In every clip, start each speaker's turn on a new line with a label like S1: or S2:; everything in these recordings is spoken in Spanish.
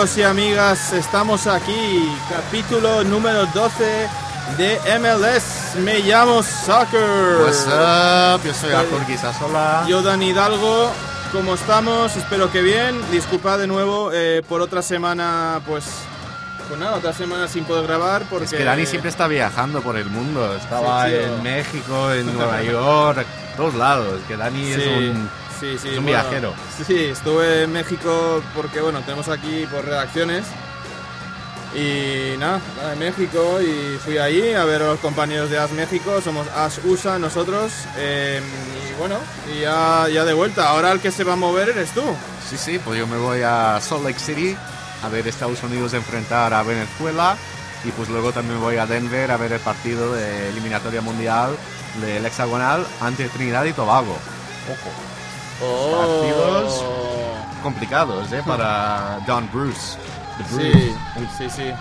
S1: Amigos y amigas, estamos aquí, capítulo número 12 de MLS. Me llamo Soccer.
S2: What's up? Yo soy Arthur Guisasola.
S1: Yo, Dan Hidalgo. ¿Cómo estamos? Espero que bien. Disculpad de nuevo eh, por otra semana, pues. Pues nada, otra semana sin poder grabar porque.
S2: Es que Dani siempre está viajando por el mundo. Estaba
S1: Sí,
S2: en México, en Nueva York, todos lados. Que Dani es
S1: Sí,
S2: un.
S1: Sí, sí,
S2: es un
S1: bueno,
S2: viajero.
S1: Sí, estuve en México porque, bueno, tenemos aquí por redacciones. Y nada, en México y fui ahí a ver a los compañeros de AS México, somos AS USA nosotros. eh, y bueno, y ya, ya de vuelta. Ahora el que se va a mover eres tú.
S2: Sí, sí, pues yo me voy a Salt Lake City a ver Estados Unidos enfrentar a Venezuela. Y pues luego también voy a Denver a ver el partido de eliminatoria mundial del hexagonal ante Trinidad y Tobago. Ojo. Partidos. Complicados, ¿eh? Para Don Bruce.
S1: Sí, sí, sí.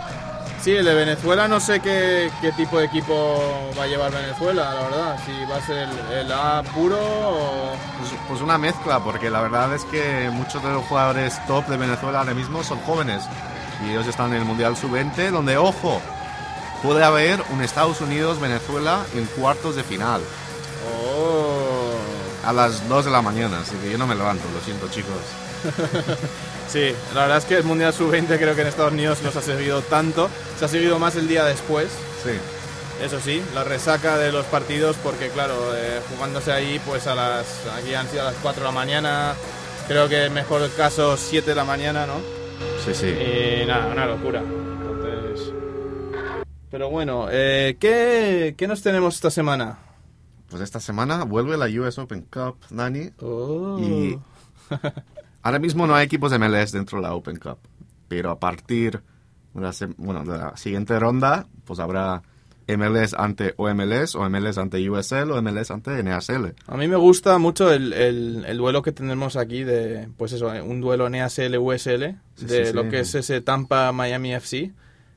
S1: Sí, el de Venezuela no sé qué, qué tipo de equipo va a llevar Venezuela, la verdad. Si va a ser el, el A puro o...
S2: Pues, pues una mezcla, porque la verdad es que muchos de los jugadores top de Venezuela ahora mismo son jóvenes. Y ellos están en el Mundial Sub-20, donde, ojo, puede haber un Estados Unidos-Venezuela en cuartos de final. A las 2 de la mañana, así que yo no me levanto, lo siento chicos.
S1: Sí, la verdad es que el Mundial Sub-20 creo que en Estados Unidos no se ha seguido tanto. Se ha seguido más el día después.
S2: Sí.
S1: Eso sí, la resaca de los partidos porque claro, eh, jugándose ahí pues a las... Aquí han sido a las 4 de la mañana. Creo que mejor caso 7 de la mañana, ¿no?
S2: Sí, sí.
S1: Y nada, una locura. Entonces... Pero bueno, eh, ¿qué, ¿qué nos tenemos esta semana?
S2: Pues esta semana vuelve la US Open Cup, Dani.
S1: Oh.
S2: Y ahora mismo no hay equipos de MLS dentro de la Open Cup, pero a partir de la, bueno, de la siguiente ronda, pues habrá MLS ante OMLS, o MLS ante USL, o MLS ante NASL.
S1: A mí me gusta mucho el, el- el duelo que tenemos aquí de, pues eso, un duelo NASL-USL,
S2: Sí,
S1: de
S2: sí,
S1: lo
S2: sí.
S1: que es ese Tampa-Miami FC.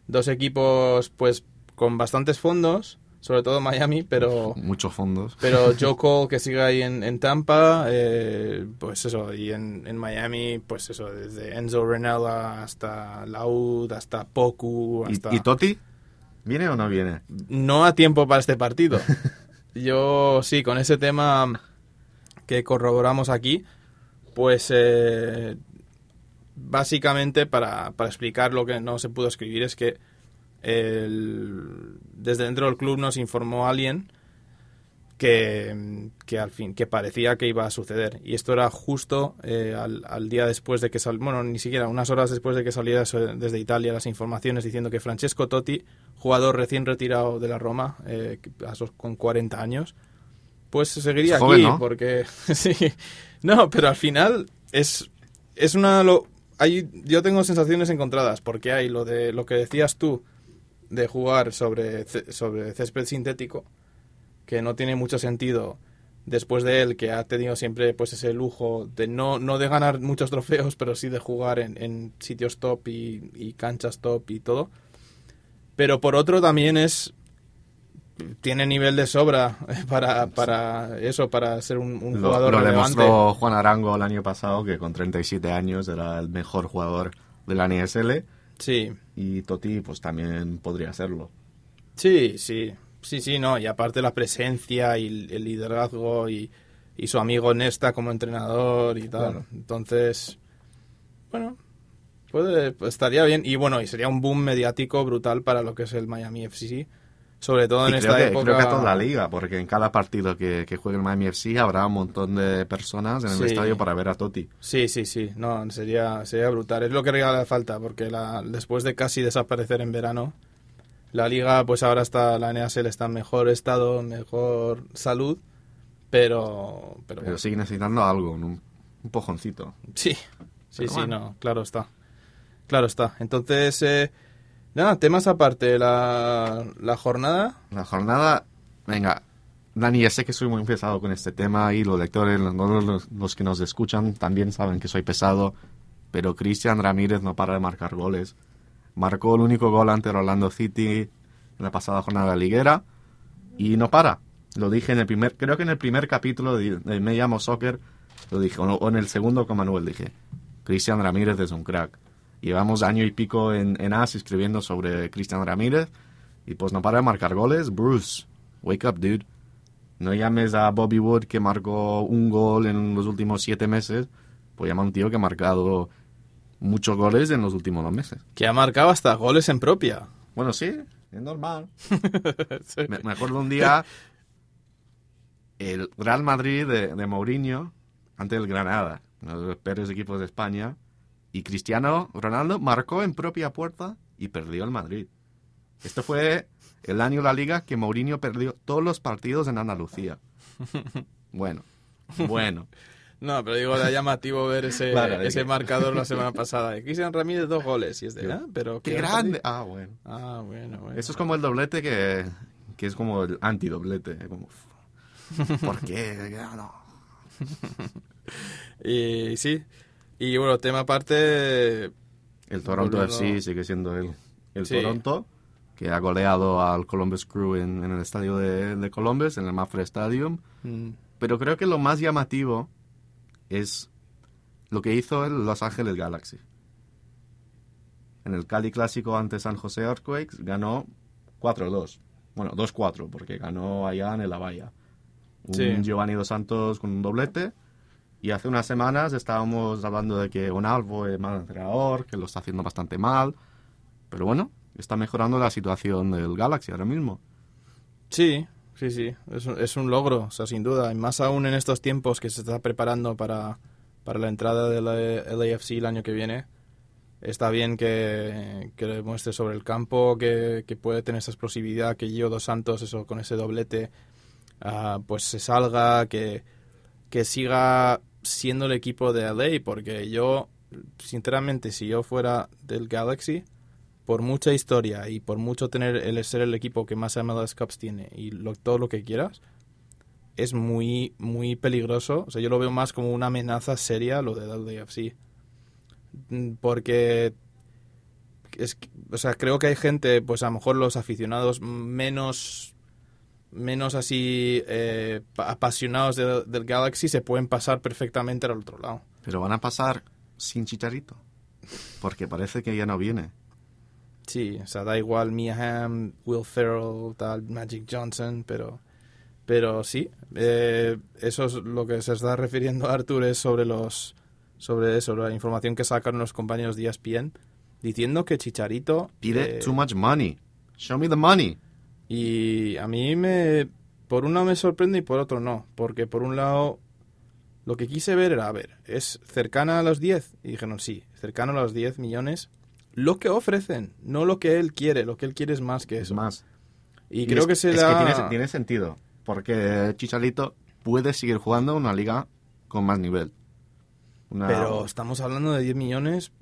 S1: Dos equipos, pues, con bastantes fondos, sobre todo Miami, pero...
S2: Muchos fondos.
S1: Pero Joe Cole que sigue ahí en, en Tampa, eh, pues eso, y en, en Miami, pues eso, desde Enzo Renella hasta Laud, hasta Poku,
S2: ¿Y,
S1: hasta...
S2: y Totti? ¿Viene o no viene?
S1: no a tiempo para este partido. Yo sí, con ese tema que corroboramos aquí, pues eh, básicamente para, para explicar lo que no se pudo escribir es que el- desde dentro del club nos informó alguien que, que al fin que parecía que iba a suceder y esto era justo eh, al, al día después de que sal, bueno ni siquiera unas horas después de que saliera desde Italia las informaciones diciendo que Francesco Totti jugador recién retirado de la Roma eh, con 40 años pues seguiría
S2: joven,
S1: aquí
S2: ¿no?
S1: porque sí no pero al final es es una lo, hay, yo tengo sensaciones encontradas porque hay lo de lo que decías tú de jugar sobre sobre césped sintético que no tiene mucho sentido después de él, que ha tenido siempre pues ese lujo de no, no de ganar muchos trofeos, pero sí de jugar en, en sitios top y, y canchas top y todo. Pero por otro también es tiene nivel de sobra para, para eso, para ser un, un
S2: Lo,
S1: jugador
S2: lo
S1: relevante.
S2: demostró Juan Arango el año pasado, que con 37 años era el mejor jugador de la NSL.
S1: Sí,
S2: Y Totti, pues también podría serlo.
S1: Sí, sí, sí, sí, no, y aparte la presencia y el, liderazgo y, y su amigo Nesta como entrenador y tal.
S2: Claro.
S1: Entonces, bueno, puede, pues, estaría bien y bueno, y sería un boom mediático brutal para lo que es el Miami FC, sobre todo en
S2: Y
S1: esta
S2: creo, que,
S1: época.
S2: creo que toda la liga, porque en cada partido que, que juegue el Miami FC habrá un montón de personas en el
S1: Sí.
S2: estadio para ver a Totti.
S1: Sí, sí, sí, no, sería, sería brutal. Es lo que haría falta, porque la, después de casi desaparecer en verano, la liga, pues ahora está, la NASL está en mejor estado, mejor salud, pero, pero,
S2: Pero sigue necesitando algo, un, un pojoncito.
S1: Sí, sí,
S2: Pero
S1: sí,
S2: bueno.
S1: no, claro está. Claro está. Entonces, eh, nada, temas aparte, la, la jornada.
S2: La jornada, venga, Dani, ya sé que soy muy pesado con este tema y los lectores, los, los- que nos escuchan también saben que soy pesado, pero Cristian Ramírez no para de marcar goles. Marcó el único gol ante Orlando City en la pasada jornada liguera y no para. Lo dije en el primer, creo que en el primer capítulo de, de Me llamo Soccer, lo dije, o en el segundo con Manuel dije, Cristian Ramírez es un crack. Llevamos año y pico en, en AS escribiendo sobre Cristian Ramírez y pues no para de marcar goles. Bruce, wake up, dude. No llames a Bobby Wood que marcó un gol en los últimos siete meses, pues llama a un tío que ha marcado muchos goles en los últimos dos meses.
S1: Que ha marcado hasta goles en propia.
S2: Bueno, sí, es normal. me, me acuerdo un día el Real Madrid de, de Mourinho ante el Granada, uno de los peores equipos de España, y Cristiano Ronaldo marcó en propia puerta y perdió el Madrid. Esto fue el año de la liga que Mourinho perdió todos los partidos en Andalucía. Bueno, bueno.
S1: No, pero digo, era llamativo ver ese,
S2: Claro,
S1: ese
S2: que-
S1: marcador la semana pasada. Cristian Ramírez, dos goles. Y es de, ah, pero
S2: ¡Qué grande! Ah, bueno.
S1: Ah, bueno, bueno.
S2: Eso es como el doblete que, que es como el antidoblete. Como, ¿Por qué? No.
S1: Y sí. Y bueno, tema aparte,
S2: El Toronto
S1: Volviendo-
S2: FC sigue siendo el, el
S1: Sí.
S2: Toronto, que ha goleado al Columbus Crew en, en el estadio de, de Columbus, en el Mafre Stadium.
S1: mm,
S2: Pero creo que lo más llamativo es lo que hizo el Los Ángeles Galaxy. En el Cali Clásico ante San José Earthquakes ganó 4-2. Bueno, 2-4, porque ganó allá en el Avaya. Un
S1: Sí.
S2: Giovanni Dos Santos con un doblete. Y hace unas semanas estábamos hablando de que Onalvo es mal entrenador, que lo está haciendo bastante mal. Pero bueno, está mejorando la situación del Galaxy ahora mismo.
S1: sí, sí, sí. Es es un logro, o sea, sin duda. Y más aún en estos tiempos que se está preparando para, para la entrada del LAFC el año que viene. Está bien que, que le muestre sobre el campo, que, que puede tener esa explosividad, que Gio Dos Santos, eso con ese doblete, ah, pues se salga, que, que siga siendo el equipo de LA, porque yo, sinceramente, si yo fuera del Galaxy, por mucha historia y por mucho tener el ser el equipo que más MLS Cups tiene y todo lo que quieras, es muy, muy peligroso. O sea, yo lo veo más como una amenaza seria lo de LAFC. Mm, Porque es, o sea, creo que hay gente, pues a lo mejor los aficionados menos menos así eh, pa- apasionados de- del Galaxy se pueden pasar perfectamente al otro lado.
S2: Pero van a pasar sin Chicharito. Porque parece que ya no viene.
S1: Sí, o sea, da igual Mia Hamm, Will Ferrell, tal, Magic Johnson, pero, pero sí, eh, eso es lo que se está refiriendo Arthur es sobre los, sobre eso, la información que sacaron los compañeros de ESPN, diciendo que Chicharito
S2: Pide
S1: eh,
S2: too much money. Show me the money.
S1: Y a mí me, por un lado me sorprende y por otro no, porque por un lado lo que quise ver era, a ver, es cercana a los 10 y dijeron sí, cercano a los 10 millones. Lo que ofrecen, no lo que él quiere, lo que él quiere es más que
S2: Es
S1: eso.
S2: más.
S1: Y,
S2: Y
S1: creo
S2: es-
S1: que se
S2: es
S1: da...
S2: que tiene, tiene sentido. Porque Chicharito puede seguir jugando una liga con más nivel. Una-
S1: Pero estamos hablando de 10 millones.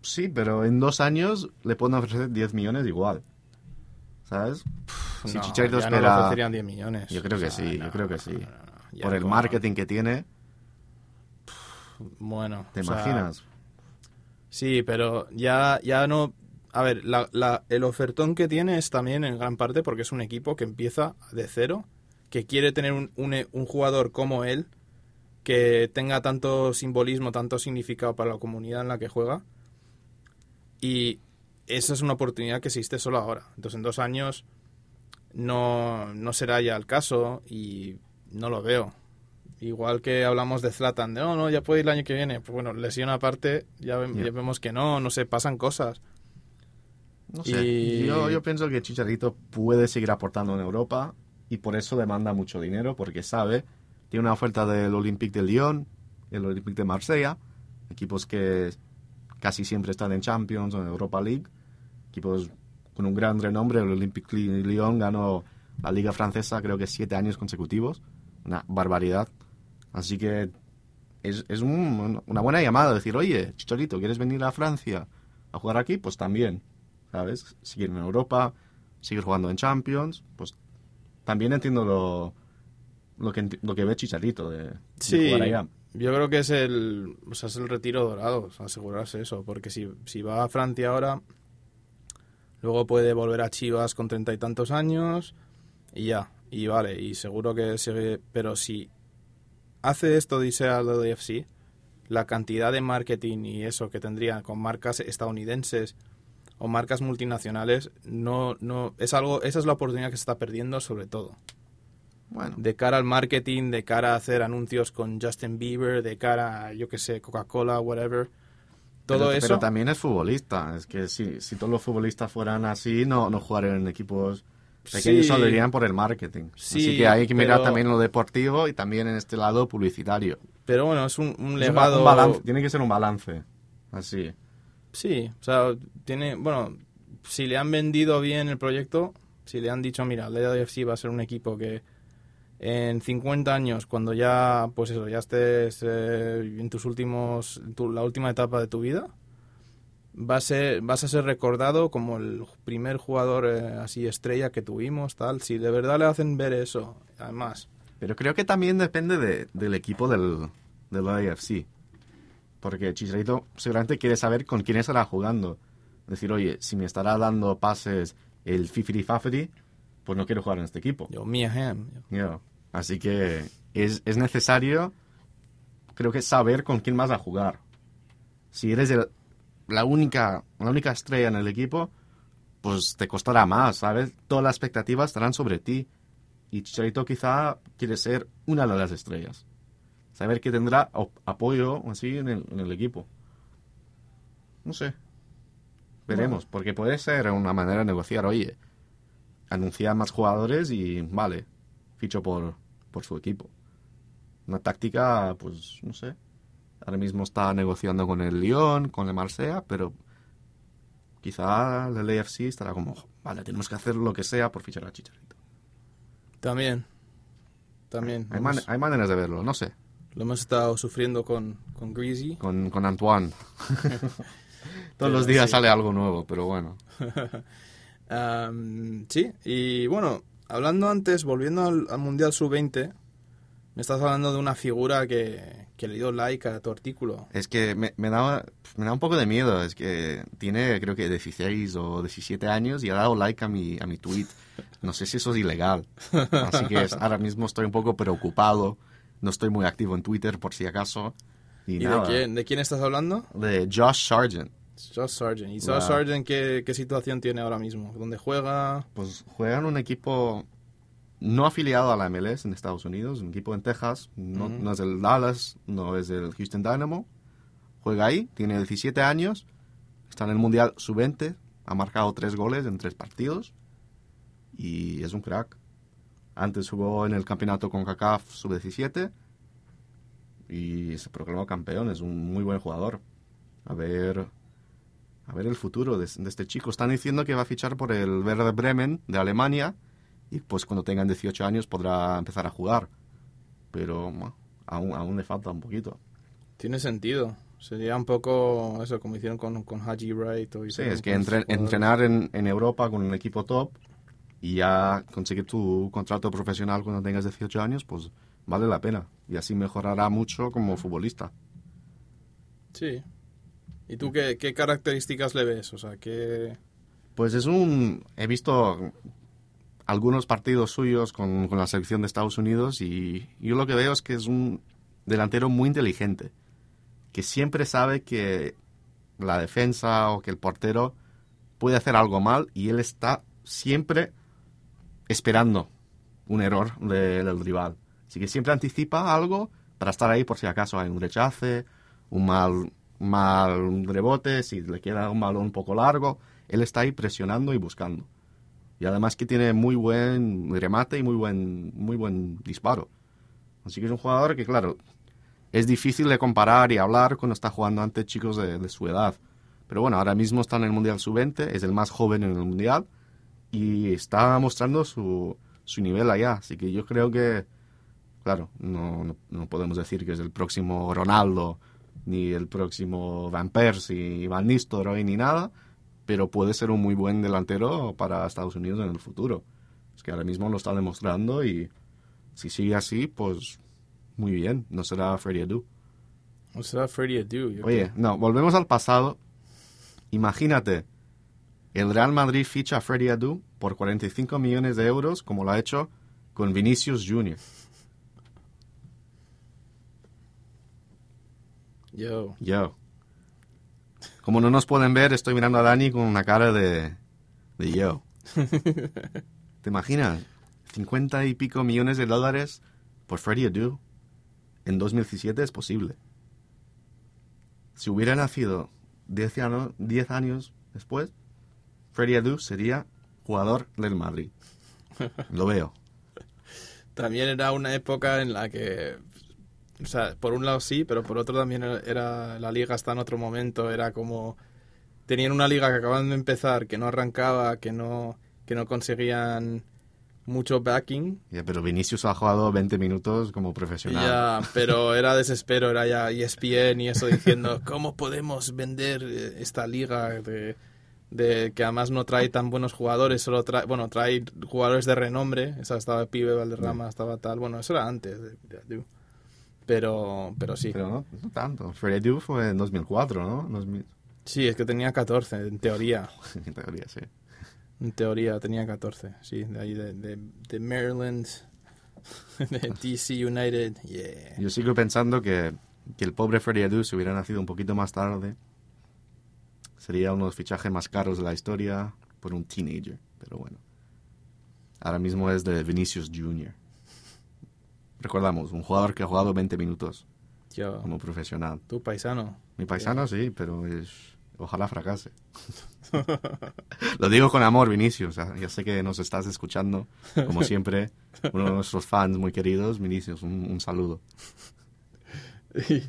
S2: Sí, pero en dos años le pueden ofrecer 10 millones igual. ¿Sabes? Si
S1: no,
S2: Chicharito
S1: ya no
S2: espera-
S1: le ofrecerían 10 millones.
S2: Yo creo que
S1: O sea,
S2: sí,
S1: no,
S2: yo creo que
S1: no,
S2: sí.
S1: no, no, no.
S2: Por el marketing que tiene,
S1: Bueno.
S2: ¿te
S1: sea,
S2: imaginas?
S1: Sí, pero ya, ya no... A ver, la, la- el ofertón que tiene es también en gran parte porque es un equipo que empieza de cero, que quiere tener un, un, un jugador como él, que tenga tanto simbolismo, tanto significado para la comunidad en la que juega. Y esa es una oportunidad que existe solo ahora. Entonces en dos años no, no será ya el caso y no lo veo. Igual que hablamos de Zlatan, de no, no, ya puede ir el año que viene. Pues bueno, lesión aparte, ya, ve-
S2: Ya.
S1: ya vemos que no, no sé, pasan cosas.
S2: No sé.
S1: Y-
S2: Yo, yo pienso que Chicharito puede seguir aportando en Europa y por eso demanda mucho dinero, porque sabe, tiene una oferta del Olympique de Lyon, el Olympique de Marsella, equipos que casi siempre están en Champions o en Europa League, equipos con un gran renombre. El Olympique de Lyon ganó la Liga Francesa creo que siete años consecutivos, una barbaridad. Así que es, es un- una buena llamada decir, oye, Chicharito, ¿quieres venir a Francia a jugar aquí? Pues también. ¿sabes? Seguir en Europa, seguir jugando en Champions, pues también entiendo lo, lo, que, lo que ve Chicharito de, de
S1: Sí,
S2: jugar allá.
S1: Yo creo que es el, o sea, es el retiro dorado, asegurarse eso, porque si, si va a Francia ahora, luego puede volver a Chivas con treinta y tantos años y ya, y vale, y seguro que sigue, pero si hace esto de irse al LAFC, la cantidad de marketing y eso que tendría con marcas estadounidenses o marcas multinacionales, no, no, es algo, esa es la oportunidad que se está perdiendo sobre todo.
S2: Bueno,
S1: De cara al marketing, de cara a hacer anuncios con Justin Bieber, de cara a, yo que sé, Coca-Cola, whatever. Todo
S2: pero,
S1: eso.
S2: pero también es futbolista. Es que si, si todos los futbolistas fueran así, no, no jugarían en equipos pequeños,
S1: Sí.
S2: solo irían por el marketing.
S1: Sí,
S2: así que hay que mirar
S1: pero-
S2: también lo deportivo y también en este lado publicitario.
S1: Pero bueno, es un, un legado.
S2: un balance, tiene que ser un balance. Así.
S1: Sí, o sea, tiene, bueno, si le han vendido bien el proyecto, si le han dicho, mira, el LAFC va a ser un equipo que en 50 años, cuando ya, pues eso, ya estés eh, en tus últimos, tu- la última etapa de tu vida, va a ser, vas a ser recordado como el primer jugador eh, así estrella que tuvimos, tal. Si de verdad le hacen ver eso, además,
S2: Pero creo que también depende de- del equipo del, del AFC. Porque Chicharito seguramente quiere saber con quién estará jugando. Decir, oye, si me estará dando pases el Fifiri Fafiri, pues no quiero jugar en este equipo.
S1: yo, Mia Hamm,
S2: Ya. Así que es, es necesario, creo que saber con quién vas a jugar. Si eres el- la, única, la única estrella en el equipo, pues te costará más, ¿sabes? Todas las expectativas estarán sobre ti. Y Chicharito quizá quiere ser una de las estrellas. Saber que tendrá apoyo así en el, en el equipo. No sé. Veremos, porque puede ser una manera de negociar. Oye, anunciar más jugadores y vale, ficho por, por su equipo. Una táctica, pues no sé. Ahora mismo está negociando con el Lyon, con el Marsella, pero quizá el AFC estará como, vale, tenemos que hacer lo que sea por fichar a Chicharito.
S1: también. También.
S2: Hay, man- hay maneras de verlo, no sé.
S1: Lo hemos estado sufriendo con, con Greasy.
S2: Con, con Antoine. Todos los días
S1: sí.
S2: sale algo nuevo, pero bueno.
S1: Sí, y bueno, hablando antes, volviendo al, al Mundial Sub-20, me estás hablando de una figura que, que le dio like a tu artículo.
S2: Es que me, me, da, me da un poco de miedo. Es que tiene, creo que 16 o 17 años y ha dado like a mi, a mi tweet. No sé si eso es ilegal. Así que es- ahora mismo estoy un poco preocupado. No estoy muy activo en Twitter, por si acaso. Y,
S1: ¿Y de quién, de quién estás hablando?
S2: De Josh Sargent.
S1: Josh Sargent. ¿Y
S2: Wow.
S1: Josh Sargent qué, qué situación tiene ahora mismo? ¿Dónde juega?
S2: Pues juega en un equipo no afiliado a la MLS en Estados Unidos, un equipo en Texas. No, no es el Dallas, no es el Houston Dynamo. Juega ahí, tiene 17 años, está en el Mundial Sub-20, ha marcado tres goles en tres partidos y es un crack. Antes jugó en el campeonato con CACAF Sub-17 y se proclamó campeón, es un muy buen jugador. A ver, a ver el futuro de, de este chico. Están diciendo que va a fichar por el Werder Bremen de Alemania y pues cuando tengan 18 años podrá empezar a jugar. Pero bueno, aún, aún le falta un poquito.
S1: Tiene sentido. Sería un poco eso, como hicieron con, con Haji Wright. O
S2: Sí, es que entre- entrenar en, en Europa con un equipo top y ya conseguir tu contrato profesional cuando tengas 18 años, pues vale la pena. Y así mejorará mucho como futbolista.
S1: Sí. ¿Y tú qué, qué características le ves? O sea, ¿qué,
S2: Pues es un... He visto algunos partidos suyos con, con la selección de Estados Unidos y yo lo que veo es que es un delantero muy inteligente, que siempre sabe que la defensa o que el portero puede hacer algo mal y él está siempre esperando un error de- del rival. Así que siempre anticipa algo para estar ahí por si acaso hay un rechace, un mal, mal rebote, si le queda un balón un poco largo, él está ahí presionando y buscando. Y además que tiene muy buen remate y muy buen, muy buen disparo. Así que es un jugador que, claro, es difícil de comparar y hablar cuando está jugando ante chicos de, su edad. Pero bueno, ahora mismo está en el Mundial Sub-20, es el más joven en el Mundial y está mostrando su, su nivel allá. Así que yo creo que, claro, no, no podemos decir que es el próximo Ronaldo, ni el próximo Van Persie, Van Nistelrooy, ni nada, pero puede ser un muy buen delantero para Estados Unidos en el futuro. Es que ahora mismo lo está demostrando y si sigue así, pues muy bien, no será Freddie Adu.
S1: o sea, Freddie Adu?
S2: Oye, no, volvemos al pasado. Imagínate, el Real Madrid ficha a Freddie Adu por 45 millones de euros, como lo ha hecho con Vinicius Jr.
S1: Yo.
S2: Yo. Como no nos pueden ver, estoy mirando a Dani con una cara de, de yo. ¿Te imaginas? 50 y pico millones de dólares por Freddie Adu en 2017 es posible. Si hubiera nacido 10 años, 10 años después, Freddie Adu sería jugador del Madrid. Lo veo.
S1: También era una época en la que, o sea, por un lado sí, pero por otro también era la liga está en otro momento, era como tenían una liga que acaban de empezar, que no arrancaba, que no que no conseguían mucho backing.
S2: Ya, pero Vinicius ha jugado 20 minutos como profesional.
S1: Ya, pero era desespero, era ya ESPN y eso diciendo, ¿cómo podemos vender eh, esta liga de, de que además no trae tan buenos jugadores, solo trae, bueno, trae jugadores de renombre, esa estaba Pibe, Valderrama, estaba tal, bueno, eso era antes de, de Adu. Pero, pero sí.
S2: Pero no, no tanto. Freddie Adu fue en 2004, ¿no? 2000.
S1: Sí, es que tenía 14, en teoría.
S2: en teoría, sí.
S1: En teoría tenía 14, sí, de ahí de, de, de Maryland, de DC United, yeah.
S2: Yo sigo pensando que, que el pobre Freddie Adu, si hubiera nacido un poquito más tarde, sería uno de los fichajes más caros de la historia por un teenager. Pero bueno, ahora mismo es de Vinicius Jr. Recordamos, un jugador que ha jugado 20 minutos
S1: Yo,
S2: como profesional.
S1: tu paisano.
S2: Mi paisano sí, pero es... Ojalá fracase. Lo digo con amor, Vinicius. Ya sé que nos estás escuchando, como siempre. Uno de nuestros fans muy queridos, Vinicius, un, un saludo.
S1: Y,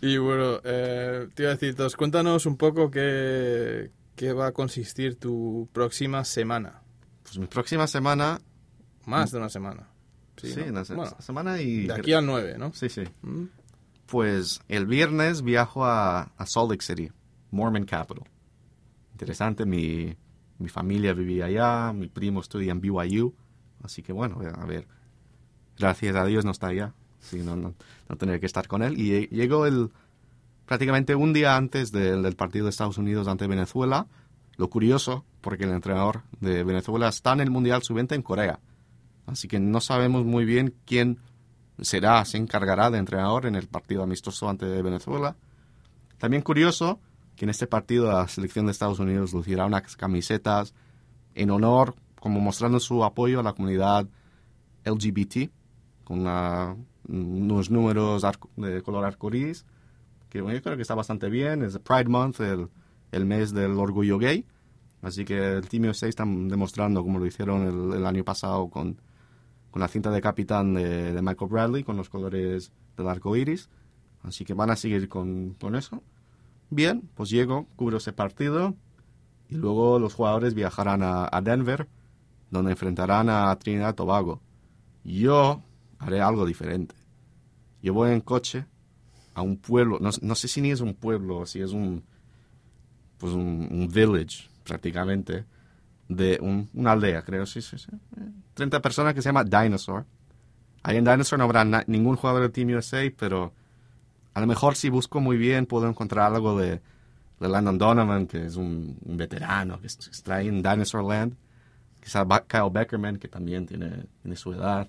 S1: y bueno, eh, te iba a decir, cuéntanos un poco qué, qué va a consistir tu próxima semana.
S2: Pues mi próxima semana...
S1: Más de una semana. Sí,
S2: Sí,
S1: ¿no?
S2: se-
S1: Bueno,
S2: semana y...
S1: de aquí al 9, ¿no?
S2: Sí, sí.
S1: Mm.
S2: Pues el viernes viajo a, a Salt Lake City, Mormon Capital. Interesante, mi, mi familia vivía allá, mi primo estudia en BYU, así que bueno, a ver, gracias a Dios no está allá, si no, no, no tendría que estar con él. Y lle- llegó el, prácticamente un día antes del, del partido de Estados Unidos ante Venezuela, lo curioso, porque el entrenador de Venezuela está en el Mundial Sub-20 en Corea, así que no sabemos muy bien quién será, se encargará de entrenador en el partido amistoso ante Venezuela. También curioso que en este partido la selección de Estados Unidos lucirá unas camisetas en honor, como mostrando su apoyo a la comunidad LGBT, con una- unos números arco- de color arcoíris, que bueno, yo creo que está bastante bien. Es Pride Month, el, el mes del orgullo gay. Así que el Team USA están demostrando, como lo hicieron el, el año pasado con, con la cinta de capitán de, de Michael Bradley, con los colores del arco iris. Así que van a seguir con, con eso. Bien, pues llego, cubro ese partido y luego los jugadores viajarán a, Denver, donde enfrentarán a Trinidad y Tobago. Yo haré algo diferente. Yo voy en coche a un pueblo, no, no sé si ni es un pueblo, si es un, pues un village prácticamente, de un- una aldea, creo, sí, sí, sí. 30 personas que se llama Dinosaur. Ahí en Dinosaur no habrá ningún jugador del Team USA, pero a lo mejor si busco muy bien puedo encontrar algo de, de Landon Donovan, que es un, veterano que est- está ahí en Dinosaur Land. Quizá Kyle Beckerman, que también tiene, tiene su edad.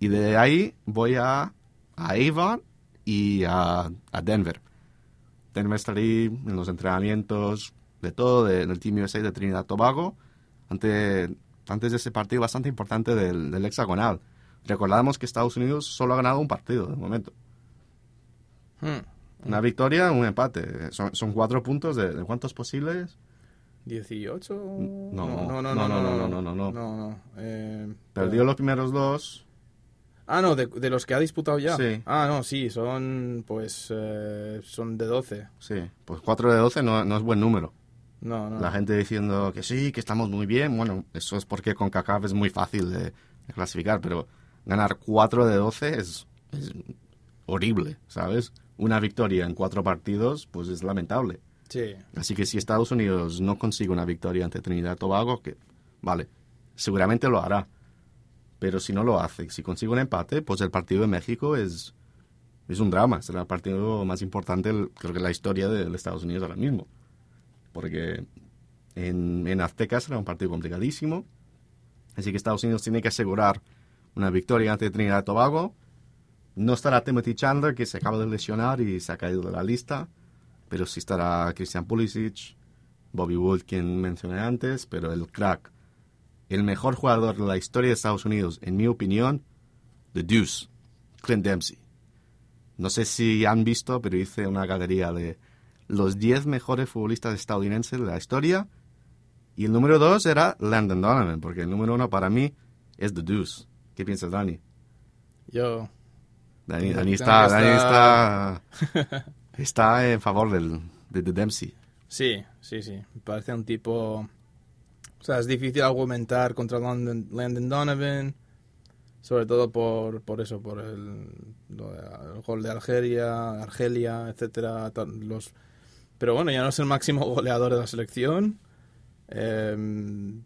S2: Y de ahí voy a, a Avon y a, a Denver. Denver ahí en los entrenamientos de todo, de- del Team USA de Trinidad Tobago, ante, antes de ese partido bastante importante del, del hexagonal. Recordamos que Estados Unidos solo ha ganado un partido de momento.
S1: Hmm.
S2: Una victoria, un empate. Son, son cuatro puntos de, de cuántos posibles.
S1: 18
S2: No,
S1: no, no,
S2: no,
S1: no,
S2: no, no, no, no, no.
S1: no, no. Eh,
S2: Perdió los primeros dos.
S1: Ah, no, de, de los que ha disputado ya.
S2: Sí.
S1: Ah, no, sí, son pues eh, son de 12.
S2: Sí, pues cuatro de doce no, no es buen número.
S1: No, no.
S2: La gente diciendo que sí, que estamos muy bien. Bueno, eso es porque con CACAF es muy fácil de, de clasificar, pero ganar 4 de 12 es, es horrible, ¿sabes? Una victoria en cuatro partidos, pues es lamentable.
S1: Sí.
S2: Así que si Estados Unidos no consigue una victoria ante Trinidad y Tobago, que vale, seguramente lo hará. Pero si no lo hace, si consigue un empate, pues el partido de México es, es un drama. Será el partido más importante, creo que la historia de, de Estados Unidos ahora mismo. Porque en, en Azteca será un partido No estará Timothy Chandler, que se acaba de lesionar y se ha caído de la lista, pero sí estará Christian Pulisic, Bobby Wood, quien mencioné antes, pero el crack, el mejor jugador de la historia de Estados Unidos, en mi opinión, The Deuce, Clint Dempsey. No sé si han visto, pero hice una galería de los 10 mejores futbolistas estadounidenses de la historia. Y el número 2 era Landon Donovan, porque el número 1 para mí es The Deuce. ¿Qué piensas, Dani?
S1: Yo.
S2: Dani, está, Dani está, está en favor del, de The Dempsey.
S1: Sí, sí, sí. Me parece un tipo. O sea, es difícil argumentar contra Landon, Landon Donovan. Sobre todo por, por eso, por el, de- gol de Algeria, Argelia, etcétera. Los, pero bueno, ya no es el máximo goleador de la selección. Em,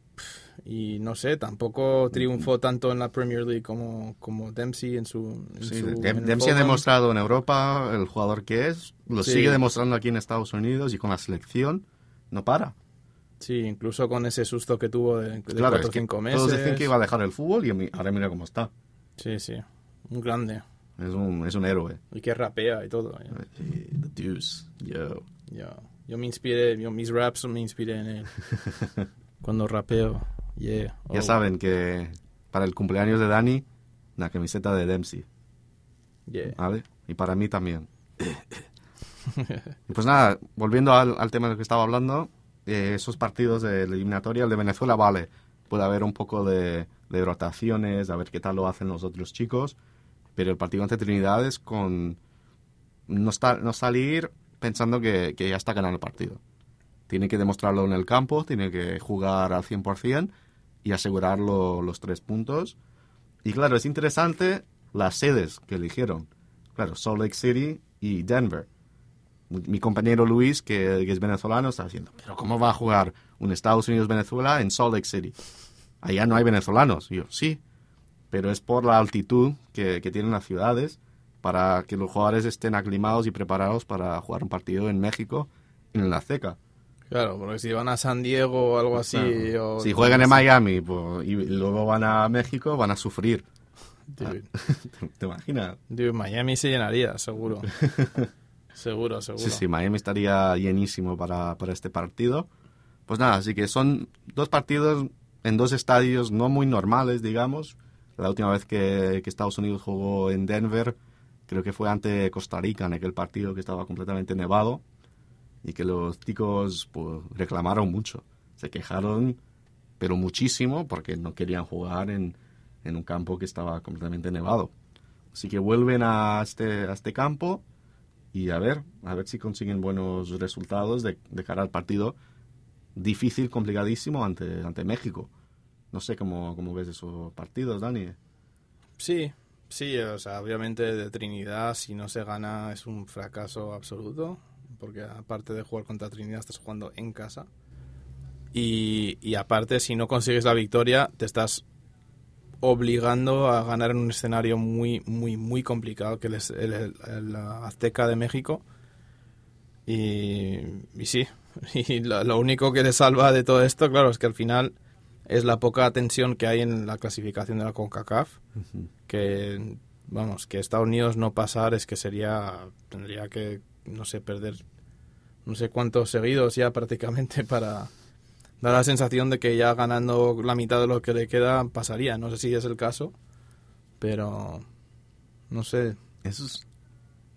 S1: y no sé, tampoco triunfó tanto en la Premier League como, como Dempsey en su. en
S2: Sí,
S1: su- en
S2: Dempsey ha demostrado en Europa el jugador que es, lo
S1: Sí.
S2: sigue demostrando aquí en Estados Unidos y con la selección no para.
S1: Sí, incluso con ese susto que tuvo de, de
S2: claro,
S1: cuatro
S2: es que
S1: cinco meses.
S2: todos decían que iba a dejar el fútbol y ahora mira cómo está.
S1: Sí, sí. Un grande.
S2: Es un, es un héroe.
S1: Y que rapea y todo. ya.
S2: Eh, The Deuce, yo.
S1: Yo, yo me inspiré, yo, mis raps me inspiré en él. Cuando rapeo. Yeah.
S2: Ya
S1: Oh.
S2: saben que para el cumpleaños de Dani, la camiseta de Dempsey,
S1: Yeah.
S2: ¿vale? Y para mí también. y pues nada, volviendo al, al tema del que estaba hablando, eh, esos partidos de la eliminatoria, el de Venezuela, vale, puede haber un poco de, de rotaciones, a ver qué tal lo hacen los otros chicos, pero el partido ante Trinidad es con no, está, no salir pensando que, ya está ganando el partido. Tiene que demostrarlo en el campo, tiene que jugar al 100% y asegurarlo los tres puntos. Y claro, es interesante las sedes que eligieron. Claro, Salt Lake City y Denver. Mi compañero Luis, que, es venezolano, está diciendo, pero ¿cómo va a jugar un Estados Unidos-Venezuela en Salt Lake City? Allá no hay venezolanos. Yo, sí, pero es por la altitud que tienen las ciudades para que los jugadores estén aclimados y preparados para jugar un partido en México en la Azteca.
S1: Claro, porque si van a San Diego o algo así.
S2: Claro.
S1: o-
S2: si juegan en Miami pues, y luego van a México, van a sufrir.
S1: Dude,
S2: ¿Te, te imaginas?
S1: dude, Miami se llenaría, seguro. seguro, seguro.
S2: Sí, sí, Miami estaría llenísimo para, para este partido. Pues nada, así que son dos partidos en dos estadios no muy normales, digamos. La última vez que, que Estados Unidos jugó en Denver, creo que fue ante Costa Rica, en aquel partido que estaba completamente nevado y que los chicos pues, reclamaron mucho. Se quejaron, pero muchísimo, porque no querían jugar en, en un campo que estaba completamente nevado. Así que vuelven a este, a este campo y a ver, a ver si consiguen buenos resultados de, de cara al partido difícil, complicadísimo ante, ante México. No sé cómo, cómo ves esos partidos, Dani.
S1: Sí, sí, o sea, obviamente de Trinidad, si no se gana, es un fracaso absoluto. Porque aparte de jugar contra Trinidad, estás jugando en casa. Y, y aparte, si no consigues la victoria, te estás obligando a ganar en un escenario muy, muy, muy complicado, que es el, Azteca de México. Y, y sí, y lo, lo único que le salva de todo esto, claro, es que al final es la poca tensión que hay en la clasificación de la CONCACAF que vamos que Estados Unidos no pasar es que sería tendría que no sé perder no sé cuántos seguidos ya prácticamente para dar la sensación de que ya ganando la mitad de lo que le queda pasaría. No sé si es el caso pero no sé.
S2: Eso es,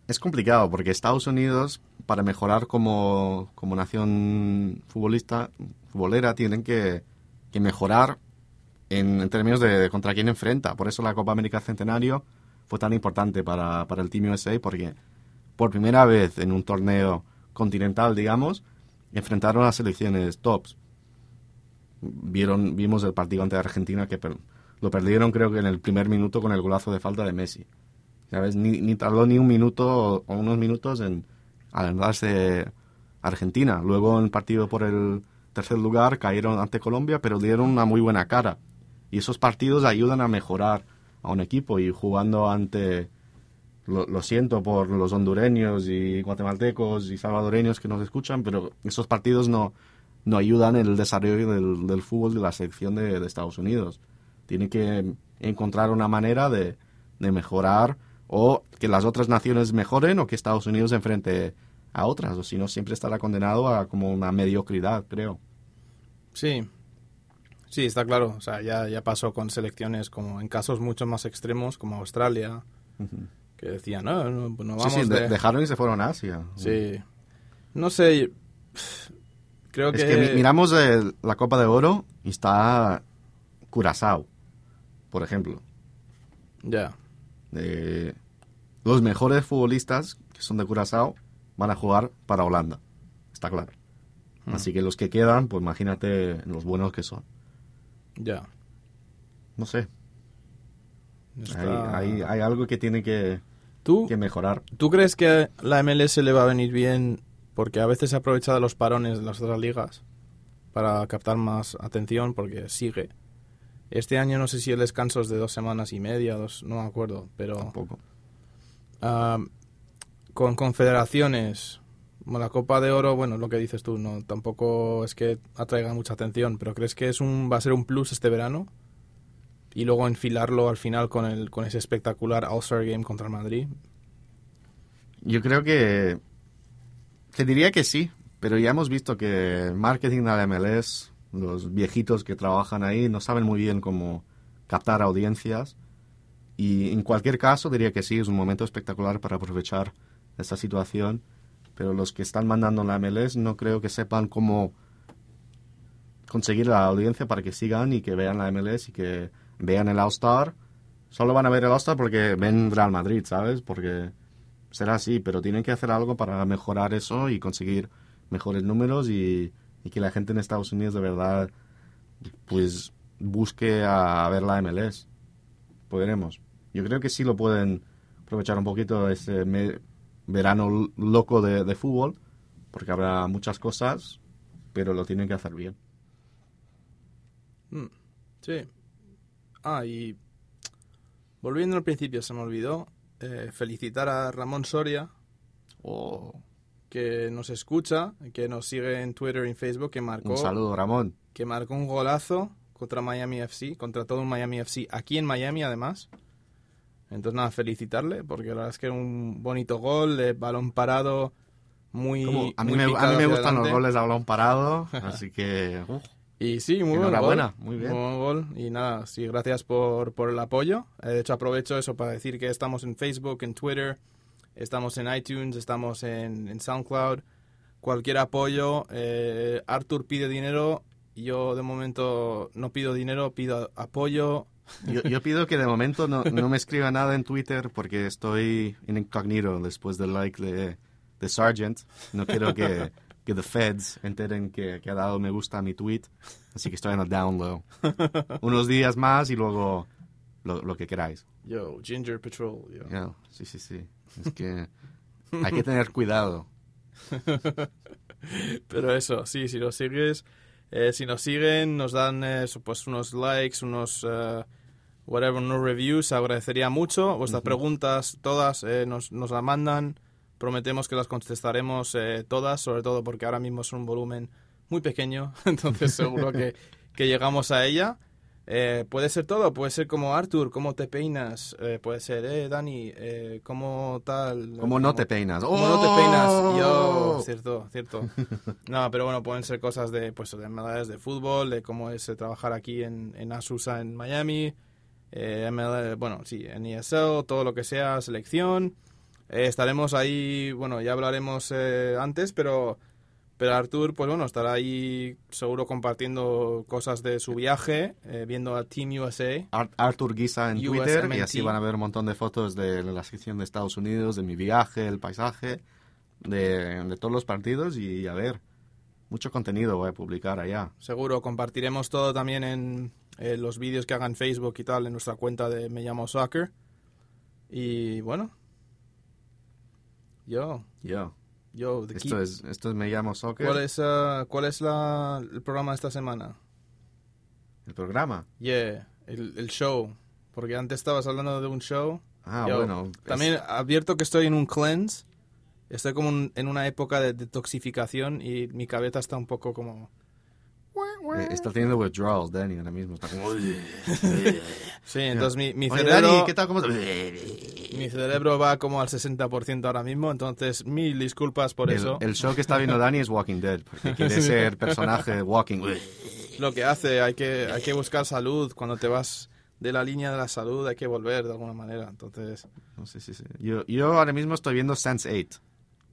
S2: es complicado porque Estados Unidos, para mejorar como, como nación futbolista, futbolera, tienen que, mejorar en, en términos de contra quién enfrenta. Por eso la Copa América Centenario fue tan importante para, para el Team USA, porque por primera vez en un torneo continental, digamos, enfrentaron a selecciones tops. Vieron, vimos el partido ante Argentina que lo perdieron creo que en el primer minuto con el golazo de falta de Messi. ¿Sabes? Ni, tardó ni un minuto o unos minutos en adelantarse Argentina. Luego en el partido por el tercer lugar cayeron ante Colombia, pero dieron una muy buena cara. Y esos partidos ayudan a mejorar a un equipo y jugando ante, lo, lo siento por los hondureños y guatemaltecos y salvadoreños que nos escuchan, pero esos partidos no, no ayudan en el desarrollo del, del fútbol de la selección de, de Estados Unidos. Tiene que encontrar una manera de, de mejorar O que las otras naciones mejoren o que Estados Unidos enfrente a otras, o si no, siempre estará condenado a como una mediocridad, creo.
S1: Sí, sí, está claro. O sea, ya, ya pasó con selecciones como en casos mucho más extremos, como Australia, que decían, no, no, no vamos
S2: sí, sí, de-
S1: de-
S2: dejaron y se fueron a Asia.
S1: Sí. No sé, creo
S2: Es
S1: que...
S2: que mi- miramos eh, la Copa de Oro y está Curazao, por ejemplo.
S1: Ya,
S2: Eh, los mejores futbolistas que son de Curazao van a jugar para Holanda, está claro. Así que los que quedan, pues imagínate los buenos que son.
S1: ya.
S2: No sé,
S1: Está-
S2: hay, hay- hay algo que tiene que,
S1: ¿Tú,
S2: que mejorar.
S1: ¿Tú crees que la MLS le va a venir bien porque a veces se aprovecha de los parones de las otras ligas para captar más atención porque sigue? Este año no sé si el descanso es de dos semanas y media, dos, no me acuerdo, pero
S2: Tampoco.
S1: ah, con confederaciones, la Copa de Oro, bueno, lo que dices tú, no tampoco es que atraiga mucha atención, pero ¿crees que es un va a ser un plus este verano? Y luego enfilarlo al final con el con ese espectacular All-Star Game contra el Madrid.
S2: Yo creo que... Te diría que sí, pero ya hemos visto que marketing de la MLS, los viejitos que trabajan ahí, no saben muy bien cómo captar audiencias. Y en cualquier caso diría que sí, es un momento espectacular para aprovechar esta situación. Pero los que están mandando la MLS no creo que sepan cómo conseguir la audiencia para que sigan y que vean la MLS y que vean el All-Star. Solo van a ver el All-Star porque ven Real Madrid, ¿sabes? Porque será así, pero tienen que hacer algo para mejorar eso y conseguir mejores números y, y que la gente en Estados Unidos de verdad pues busque a ver la MLS. Podremos. Yo creo que sí lo pueden aprovechar un poquito ese me- verano loco de, de fútbol, porque habrá muchas cosas, pero lo tienen que hacer bien.
S1: Mm, Sí. Ah, y volviendo al principio, se me olvidó eh, felicitar a Ramón Soria,
S2: Oh,
S1: que nos escucha, que nos sigue en Twitter y en Facebook, que marcó,
S2: un saludo, Ramón.
S1: que marcó un golazo contra Miami FC, contra todo un Miami FC, aquí en Miami además. Entonces nada, felicitarle, porque la verdad es que era un bonito gol, de balón parado, muy...
S2: Como- a mí
S1: muy
S2: me, a mí me gustan los goles a balón parado, así que...
S1: Y sí, muy buen gol.
S2: muy bien.
S1: buen gol. Y nada, sí, gracias por, por el apoyo. Eh, de hecho, aprovecho eso para decir que estamos en Facebook, en Twitter, estamos en iTunes, estamos en, en SoundCloud. Cualquier apoyo. eh, Arthur pide dinero. Yo de momento no pido dinero, pido apoyo.
S2: Yo, yo pido que de momento no, no me escriba nada en Twitter porque estoy en incógnito después del like de, de Sargent. No quiero que, que the feds enteren que, que ha dado me gusta a mi tweet. Así que estoy en el down low. Unos días más y luego lo, lo que queráis.
S1: Yo, Ginger Patrol. yo.
S2: Ya, sí, sí, sí. Es que hay que tener cuidado.
S1: Pero eso, sí, si nos sigues, eh, si nos siguen, nos dan eh, pues unos likes, unos eh, whatever, unos reviews, agradecería mucho. Vuestras preguntas, todas, eh, nos, nos las mandan. Prometemos que las contestaremos eh, todas, sobre todo porque ahora mismo es un volumen muy pequeño, entonces seguro que, que llegamos a ella. Eh, puede ser todo, puede ser como Arthur, cómo te peinas, eh, puede ser, eh, Dani, eh, cómo tal.
S2: Como no te peinas.
S1: Como no te peinas,
S2: ¡Oh!
S1: yo, cierto, cierto. No, pero bueno, pueden ser cosas de, pues, de medallas de fútbol, de cómo es eh, trabajar aquí en, en Asusa, en Miami, eh, ML, bueno, sí, en ESL, todo lo que sea, selección. Eh, estaremos ahí, bueno, ya hablaremos eh, antes, pero, pero Artur, pues bueno, estará ahí seguro compartiendo cosas de su viaje, eh, viendo a Team USA.
S2: Ar- Arthur Guisa en Twitter y
S1: USMNT.
S2: así van a ver un montón de fotos de la sección de Estados Unidos, de mi viaje, el paisaje, de, de todos los partidos y a ver, mucho contenido voy a publicar allá.
S1: Seguro compartiremos todo también en eh, los vídeos que hagan Facebook y tal en nuestra cuenta de Me llamo Soccer. Y bueno, yo,
S2: Yo,
S1: yo, the
S2: esto es, esto es Me llamo Soccer,
S1: ¿cuál es, ah, cuál es la, el programa de esta semana?
S2: el programa.
S1: Yeah, el, el show. Porque antes estabas hablando de un show.
S2: Ah,
S1: Yo
S2: bueno. es-
S1: También advierto que estoy en un cleanse. Estoy como un- en una época de detoxificación y mi cabeza está un poco como...
S2: Eh, está teniendo withdrawals, Dani, ahora mismo. Está como...
S1: Sí, entonces mi, mi
S2: Oye,
S1: cerebro...
S2: Dani, ¿qué tal? ¿Cómo
S1: Mi cerebro va como al 60% ahora mismo, entonces mil disculpas por
S2: el,
S1: eso.
S2: el show que está viendo Dani es Walking Dead, porque quiere ser personaje de Walking
S1: Lo que hace, hay que, hay que buscar salud. Cuando te vas de la línea de la salud hay que volver de alguna manera. Entonces,
S2: No sé si Yo, yo ahora mismo estoy viendo Sense8,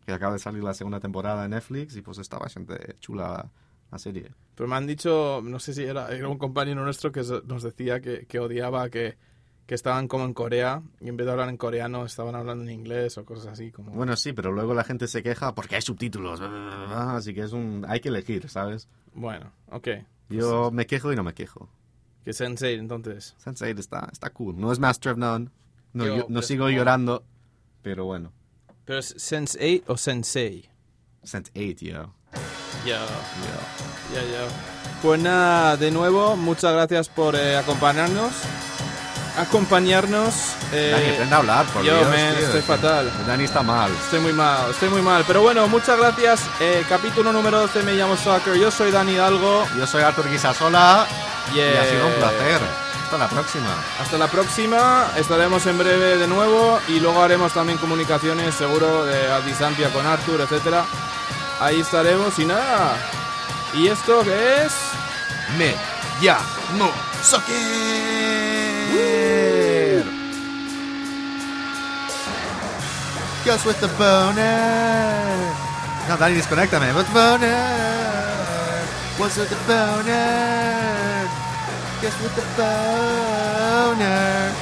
S2: que acaba de salir la segunda temporada en Netflix y pues está bastante chula la serie.
S1: pero me han dicho, no sé si era, era un compañero nuestro que nos decía que, que odiaba que, que estaban como en Corea y en vez de hablar en coreano estaban hablando en inglés o cosas así. como
S2: Bueno, sí, pero luego la gente se queja porque hay subtítulos, bla, bla, bla, bla, así que es un... hay que elegir, ¿sabes?
S1: Bueno, ok.
S2: Yo me quejo y no me quejo.
S1: Que Sensei, entonces.
S2: Sense8 está, está cool. No es Master of None, no,
S1: Yo,
S2: yo- no
S1: pues,
S2: sigo llorando, pero bueno.
S1: ¿Pero es Sense8 o Sensei?
S2: Sense8, yo.
S1: Ya, ya, ya. Pues nada, de nuevo, muchas gracias por eh, acompañarnos. Acompañarnos. eh,
S2: Dani, aprende a hablar, por
S1: yo,
S2: Dios,
S1: man,
S2: tío.
S1: estoy fatal.
S2: Dani está mal.
S1: Estoy muy mal, estoy muy mal. Pero bueno, muchas gracias. Eh, capítulo número 12, me llamo Soccer. Yo soy Dani Hidalgo.
S2: Yo soy Artur Guisasola y
S1: Yeah.
S2: ha sido un placer. Hasta la próxima.
S1: Hasta la próxima. Estaremos en breve de nuevo. Y luego haremos también comunicaciones, seguro, de a distancia con Arthur, etcétera. Ahí estaremos y nada. ¿Y esto es?
S2: Me llamo Soccer. Goes with the boner. No, Dani, desconéctame. With boner. What's with the boner? Goes with the boner.